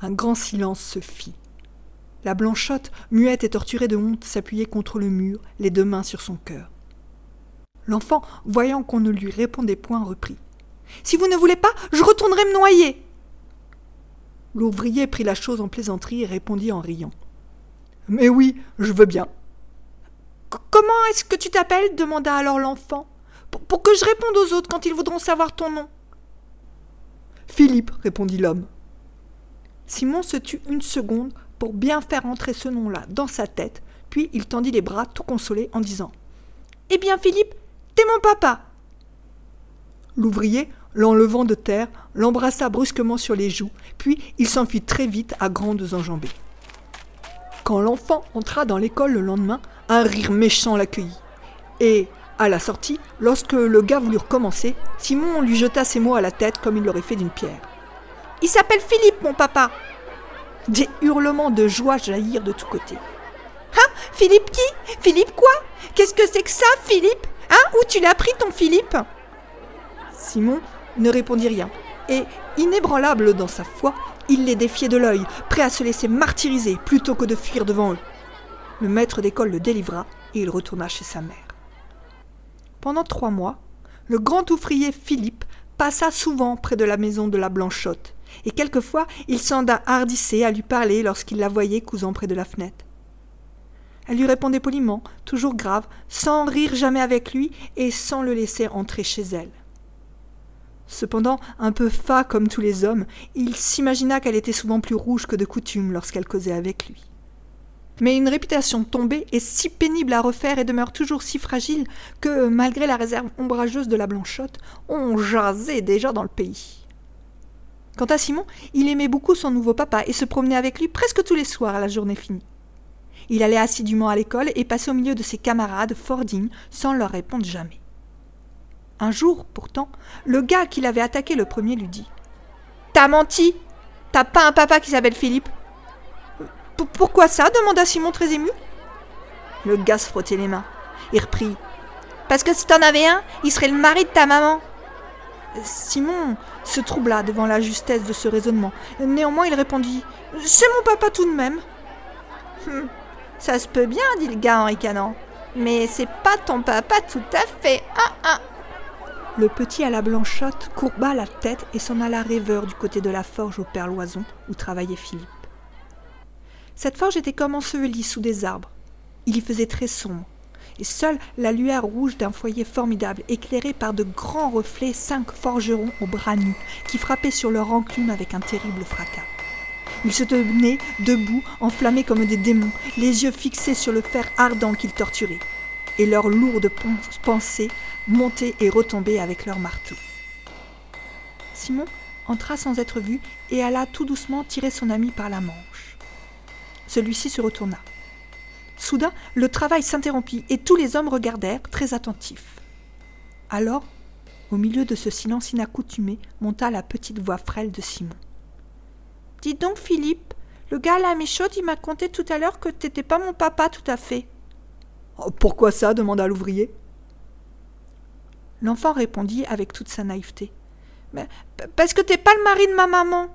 Un grand silence se fit. La blanchotte, muette et torturée de honte, s'appuyait contre le mur, les deux mains sur son cœur. L'enfant, voyant qu'on ne lui répondait point, reprit. Si vous ne voulez pas, je retournerai me noyer. L'ouvrier prit la chose en plaisanterie et répondit en riant. Mais oui, je veux bien. Comment est-ce que tu t'appelles? demanda alors l'enfant. Pour, que je réponde aux autres quand ils voudront savoir ton nom. Philippe, répondit l'homme. Simon se tut une seconde pour bien faire entrer ce nom-là dans sa tête, puis il tendit les bras tout consolé en disant Eh bien, Philippe, t'es mon papa. L'ouvrier, l'enlevant de terre, l'embrassa brusquement sur les joues, puis il s'enfuit très vite à grandes enjambées. Quand l'enfant entra dans l'école le lendemain, un rire méchant l'accueillit. Et, à la sortie, lorsque le gars voulut recommencer, Simon lui jeta ses mots à la tête comme il l'aurait fait d'une pierre. Il s'appelle Philippe, mon papa. Des hurlements de joie jaillirent de tous côtés. Hein Philippe qui? Philippe quoi? Qu'est-ce que c'est que ça, Philippe? Hein Où tu l'as pris, ton Philippe? Simon ne répondit rien, et, inébranlable dans sa foi, il les défiait de l'œil, prêt à se laisser martyriser plutôt que de fuir devant eux. Le maître d'école le délivra et il retourna chez sa mère. Pendant trois mois, le grand ouvrier Philippe passa souvent près de la maison de la Blanchotte, et quelquefois il s'en hardissait à lui parler lorsqu'il la voyait cousant près de la fenêtre. Elle lui répondait poliment, toujours grave, sans rire jamais avec lui et sans le laisser entrer chez elle. Cependant, un peu fat comme tous les hommes, il s'imagina qu'elle était souvent plus rouge que de coutume lorsqu'elle causait avec lui. Mais une réputation tombée est si pénible à refaire et demeure toujours si fragile que, malgré la réserve ombrageuse de la blanchotte, on jasait déjà dans le pays. Quant à Simon, il aimait beaucoup son nouveau papa et se promenait avec lui presque tous les soirs à la journée finie. Il allait assidûment à l'école et passait au milieu de ses camarades fort dignes sans leur répondre jamais. Un jour, pourtant, le gars qui l'avait attaqué le premier lui dit T'as menti T'as pas un papa qui s'appelle Philippe? Pourquoi ça? demanda Simon très ému. Le gars se frottait les mains et reprit Parce que si t'en avais un, il serait le mari de ta maman. Simon se troubla devant la justesse de ce raisonnement. Néanmoins, il répondit C'est mon papa tout de même. Hum, ça se peut bien, dit le gars en ricanant. Mais c'est pas ton papa tout à fait. Ah, ah. Le petit à la blanchotte courba la tête et s'en alla rêveur du côté de la forge au père Loison où travaillait Philippe. Cette forge était comme ensevelie sous des arbres. Il y faisait très sombre, et seule la lueur rouge d'un foyer formidable, éclairé par de grands reflets, cinq forgerons aux bras nus, qui frappaient sur leur enclume avec un terrible fracas. Ils se tenaient debout, enflammés comme des démons, les yeux fixés sur le fer ardent qu'ils torturaient et leurs lourdes pensées montaient et retombaient avec leurs marteaux. Simon entra sans être vu et alla tout doucement tirer son ami par la manche. Celui-ci se retourna. Soudain, le travail s'interrompit et tous les hommes regardèrent, très attentifs. Alors, au milieu de ce silence inaccoutumé, monta la petite voix frêle de Simon. Dis donc, Philippe, le gars à la méchaude, il m'a conté tout à l'heure que t'étais pas mon papa tout à fait. Oh, pourquoi ça? demanda l'ouvrier. L'enfant répondit avec toute sa naïveté. Mais, parce que t'es pas le mari de ma maman.